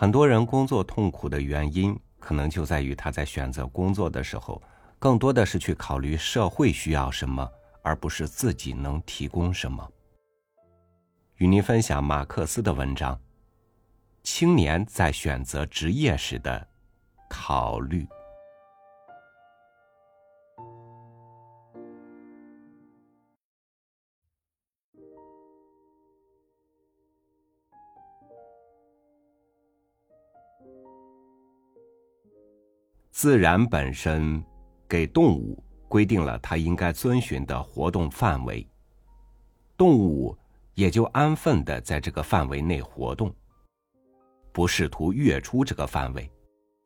很多人工作痛苦的原因，可能就在于他在选择工作的时候，更多的是去考虑社会需要什么，而不是自己能提供什么。与您分享马克思的文章：青年在选择职业时的考虑。自然本身给动物规定了它应该遵循的活动范围，动物也就安分的在这个范围内活动，不试图越出这个范围，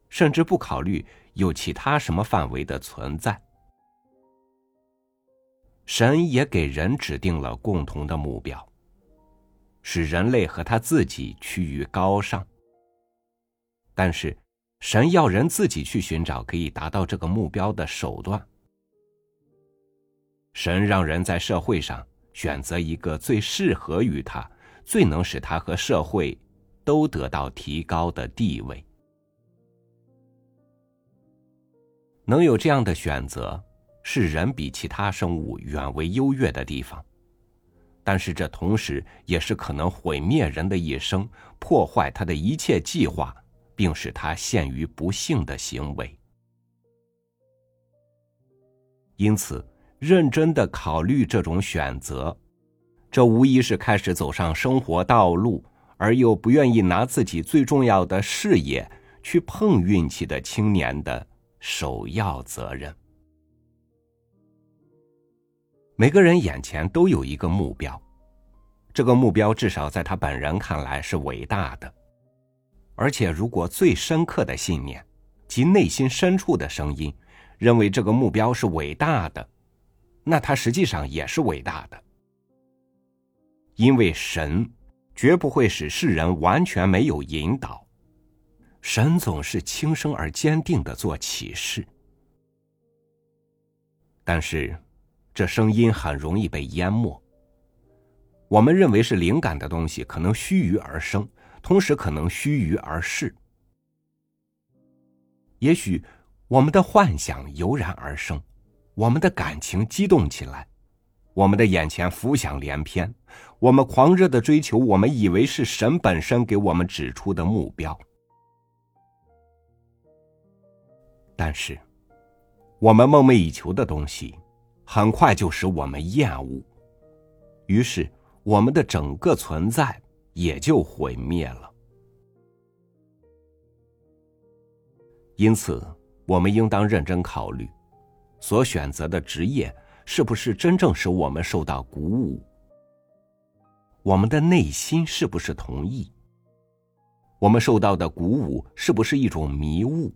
甚至不考虑有其他什么范围的存在。神也给人指定了共同的目标，使人类和他自己趋于高尚，但是。神要人自己去寻找可以达到这个目标的手段。神让人在社会上选择一个最适合于他、最能使他和社会都得到提高的地位。能有这样的选择，是人比其他生物远为优越的地方。但是这同时也是可能毁灭人的一生、破坏他的一切计划。并使他陷于不幸的行为，因此，认真的考虑这种选择，这无疑是开始走上生活道路而又不愿意拿自己最重要的事业去碰运气的青年的首要责任。每个人眼前都有一个目标，这个目标至少在他本人看来是伟大的。而且，如果最深刻的信念及内心深处的声音认为这个目标是伟大的，那它实际上也是伟大的。因为神绝不会使世人完全没有引导，神总是轻声而坚定的做启示。但是，这声音很容易被淹没。我们认为是灵感的东西，可能须臾而生。同时，可能须臾而逝。也许，我们的幻想油然而生，我们的感情激动起来，我们的眼前浮想联翩，我们狂热的追求我们以为是神本身给我们指出的目标。但是，我们梦寐以求的东西，很快就使我们厌恶，于是，我们的整个存在。也就毁灭了。因此，我们应当认真考虑，所选择的职业是不是真正使我们受到鼓舞？我们的内心是不是同意？我们受到的鼓舞是不是一种迷雾？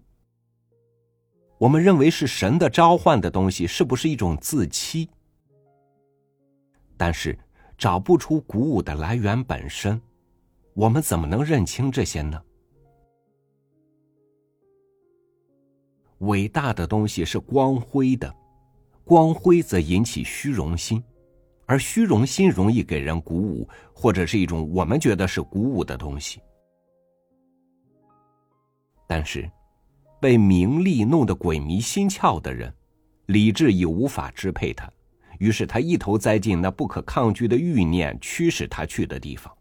我们认为是神的召唤的东西是不是一种自欺？但是，找不出鼓舞的来源本身。我们怎么能认清这些呢？伟大的东西是光辉的，光辉则引起虚荣心，而虚荣心容易给人鼓舞，或者是一种我们觉得是鼓舞的东西。但是，被名利弄得鬼迷心窍的人，理智已无法支配他，于是他一头栽进那不可抗拒的欲念驱使他去的地方。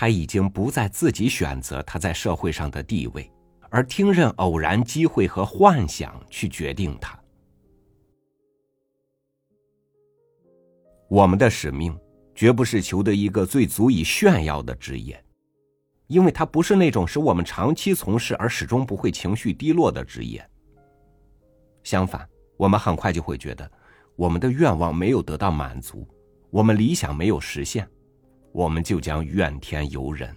他已经不再自己选择他在社会上的地位，而听任偶然机会和幻想去决定他。我们的使命绝不是求得一个最足以炫耀的职业，因为它不是那种使我们长期从事而始终不会情绪低落的职业。相反，我们很快就会觉得我们的愿望没有得到满足，我们理想没有实现。我们就将怨天尤人。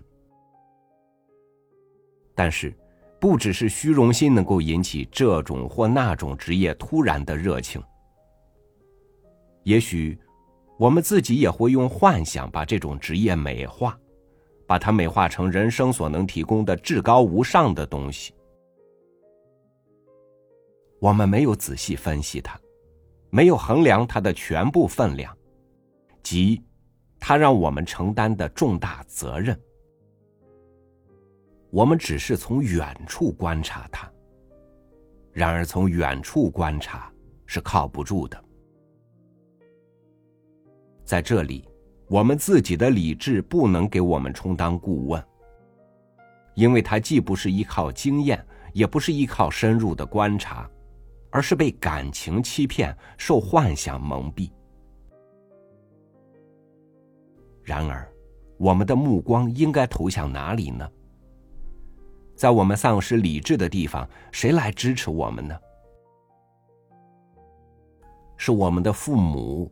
但是，不只是虚荣心能够引起这种或那种职业突然的热情。也许，我们自己也会用幻想把这种职业美化，把它美化成人生所能提供的至高无上的东西。我们没有仔细分析它，没有衡量它的全部分量，即。他让我们承担的重大责任，我们只是从远处观察他。然而，从远处观察是靠不住的。在这里，我们自己的理智不能给我们充当顾问，因为它既不是依靠经验，也不是依靠深入的观察，而是被感情欺骗、受幻想蒙蔽。然而，我们的目光应该投向哪里呢？在我们丧失理智的地方，谁来支持我们呢？是我们的父母，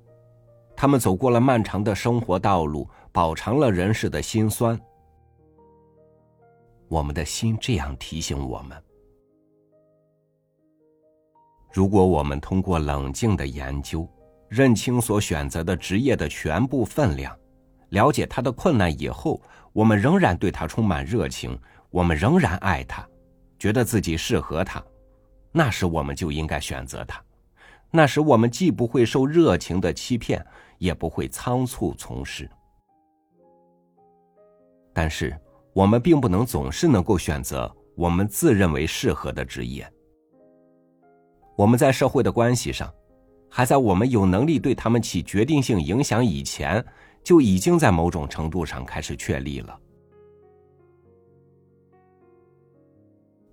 他们走过了漫长的生活道路，饱尝了人世的辛酸。我们的心这样提醒我们：如果我们通过冷静的研究，认清所选择的职业的全部分量，了解他的困难以后，我们仍然对他充满热情。我们仍然爱他，觉得自己适合他，那时我们就应该选择他。那时我们既不会受热情的欺骗，也不会仓促从事。但是我们并不能总是能够选择我们自认为适合的职业。我们在社会的关系上，还在我们有能力对他们起决定性影响以前，就已经在某种程度上开始确立了。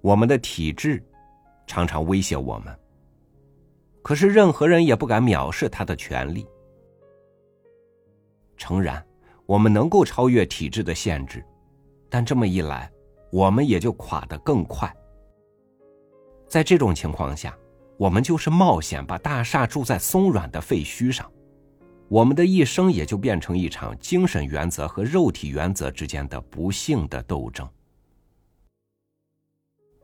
我们的体质常常威胁我们，可是任何人也不敢藐视他的权利。诚然，我们能够超越体质的限制，但这么一来，我们也就垮得更快。在这种情况下，我们就是冒险把大厦住在松软的废墟上，我们的一生也就变成一场精神原则和肉体原则之间的不幸的斗争。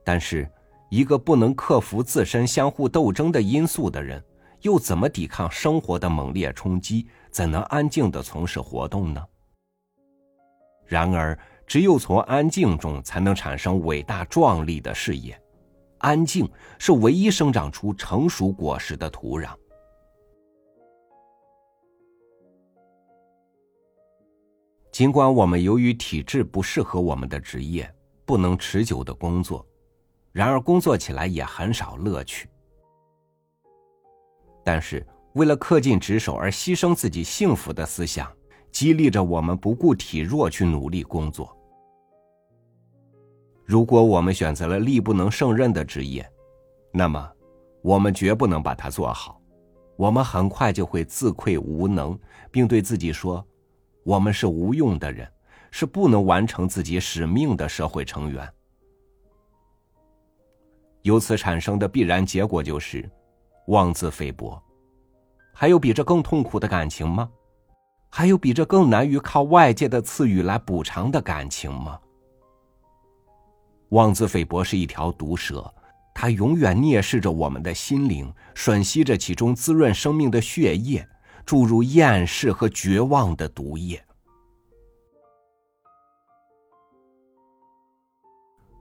但是，一个不能克服自身相互斗争的因素的人，又怎么抵抗生活的猛烈冲击？怎能安静的从事活动呢？然而，只有从安静中，才能产生伟大壮丽的事业。安静是唯一生长出成熟果实的土壤。尽管我们由于体质不适合我们的职业，不能持久的工作。然而，工作起来也很少乐趣。但是，为了恪尽职守而牺牲自己幸福的思想，激励着我们不顾体弱去努力工作。如果我们选择了力不能胜任的职业，那么，我们绝不能把它做好。我们很快就会自愧无能，并对自己说：“我们是无用的人，是不能完成自己使命的社会成员。”由此产生的必然结果就是妄自菲薄。还有比这更痛苦的感情吗？还有比这更难于靠外界的赐予来补偿的感情吗？妄自菲薄是一条毒蛇，它永远蔑视着我们的心灵，吮吸着其中滋润生命的血液，注入厌世和绝望的毒液。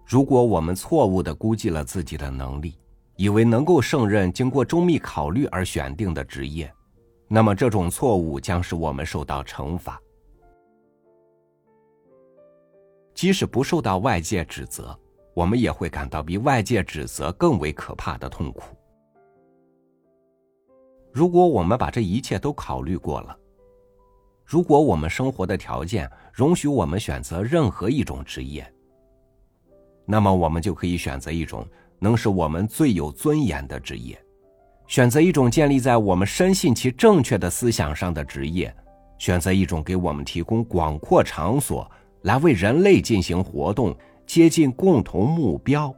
如果我们错误的估计了自己的能力，以为能够胜任经过周密考虑而选定的职业，那么这种错误将使我们受到惩罚。即使不受到外界指责，我们也会感到比外界指责更为可怕的痛苦。如果我们把这一切都考虑过了，如果我们生活的条件容许我们选择任何一种职业，那么，我们就可以选择一种能使我们最有尊严的职业，选择一种建立在我们深信其正确的思想上的职业，选择一种给我们提供广阔场所来为人类进行活动、接近共同目标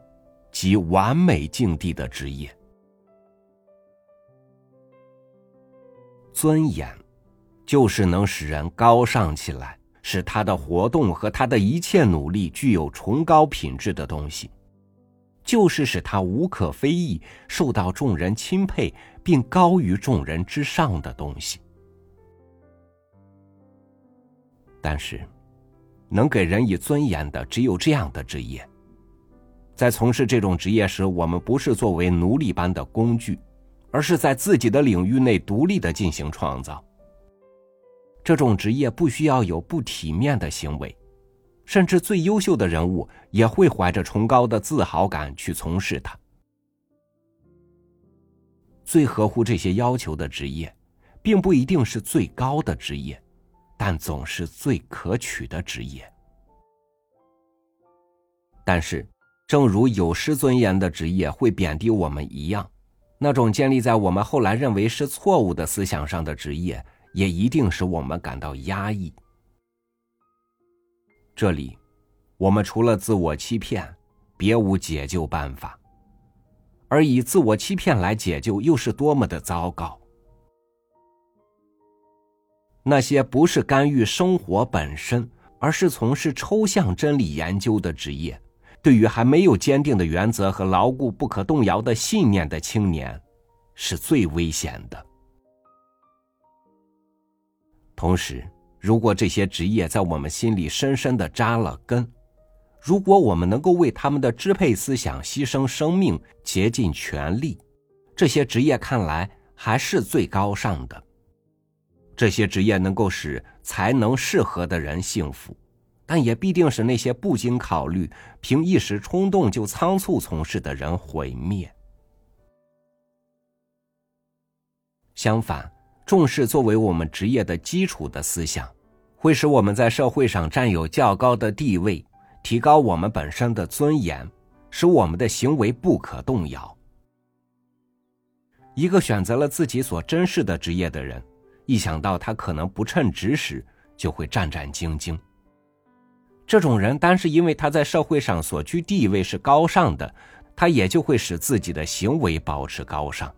及完美境地的职业。尊严，就是能使人高尚起来。使他的活动和他的一切努力具有崇高品质的东西，就是使他无可非议、受到众人钦佩并高于众人之上的东西。但是，能给人以尊严的只有这样的职业。在从事这种职业时，我们不是作为奴隶般的工具，而是在自己的领域内独立的进行创造。这种职业不需要有不体面的行为，甚至最优秀的人物也会怀着崇高的自豪感去从事它。最合乎这些要求的职业，并不一定是最高的职业，但总是最可取的职业。但是，正如有失尊严的职业会贬低我们一样，那种建立在我们后来认为是错误的思想上的职业，也一定使我们感到压抑。这里，我们除了自我欺骗，别无解救办法。而以自我欺骗来解救，又是多么的糟糕！那些不是干预生活本身，而是从事抽象真理研究的职业，对于还没有坚定的原则和牢固不可动摇的信念的青年，是最危险的。同时，如果这些职业在我们心里深深的扎了根，如果我们能够为他们的支配思想牺牲生命、竭尽全力，这些职业看来还是最高尚的。这些职业能够使才能适合的人幸福，但也必定使那些不经考虑、凭一时冲动就仓促从事的人毁灭。相反，重视作为我们职业的基础的思想，会使我们在社会上占有较高的地位。提高我们本身的尊严，使我们的行为不可动摇。一个选择了自己所珍视的职业的人，一想到他可能不称职时，就会战战兢兢。这种人单是因为他在社会上所居地位是高尚的，他也就会使自己的行为保持高尚。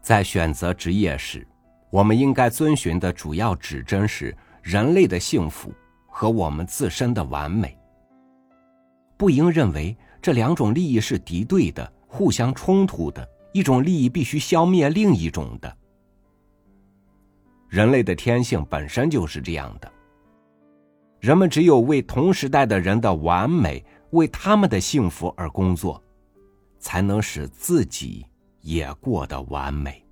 在选择职业时，我们应该遵循的主要指针是。人类的幸福和我们自身的完美，不应认为这两种利益是敌对的、互相冲突的，一种利益必须消灭另一种的。人类的天性本身就是这样的。人们只有为同时代的人的完美、为他们的幸福而工作，才能使自己也过得完美。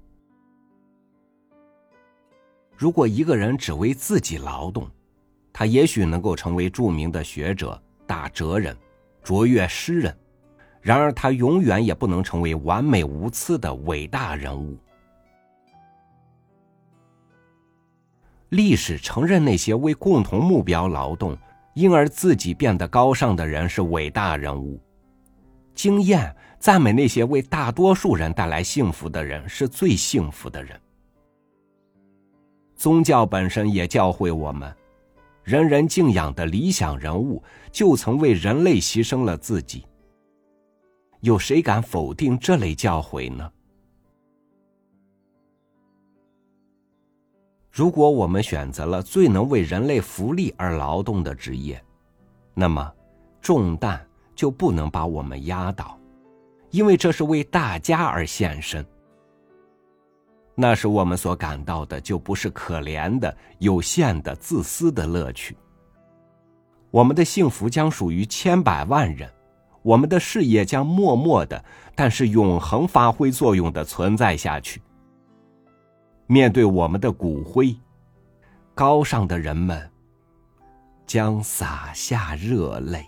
如果一个人只为自己劳动，他也许能够成为著名的学者、大哲人、卓越诗人，然而他永远也不能成为完美无疵的伟大人物。历史承认那些为共同目标劳动，因而自己变得高尚的人是伟大人物；经验赞美那些为大多数人带来幸福的人是最幸福的人。宗教本身也教会我们，人人敬仰的理想人物就曾为人类牺牲了自己。有谁敢否定这类教诲呢？如果我们选择了最能为人类福利而劳动的职业，那么重担就不能把我们压倒，因为这是为大家而献身。那时我们所感到的，就不是可怜的、有限的、自私的乐趣。我们的幸福将属于千百万人，我们的事业将默默的，但是永恒发挥作用的存在下去。面对我们的骨灰，高尚的人们将洒下热泪。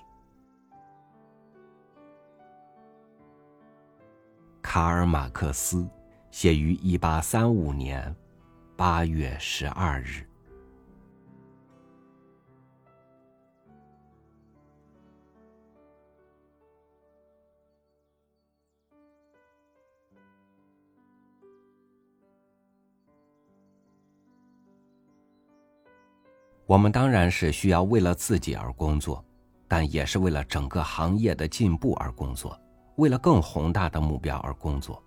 卡尔·马克思。写于一八三五年八月十二日。我们当然是需要为了自己而工作，但也是为了整个行业的进步而工作，为了更宏大的目标而工作。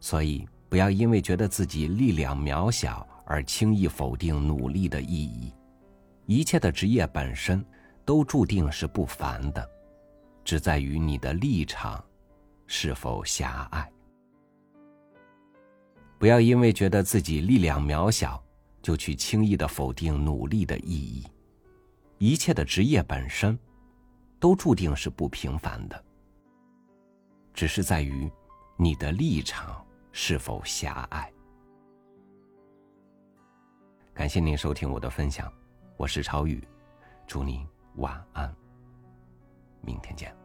所以，不要因为觉得自己力量渺小而轻易否定努力的意义。一切的职业本身都注定是不凡的，只在于你的立场是否狭隘。不要因为觉得自己力量渺小，就去轻易的否定努力的意义。一切的职业本身都注定是不平凡的，只是在于你的立场。是否狭隘？感谢您收听我的分享，我是超宇，祝您晚安，明天见。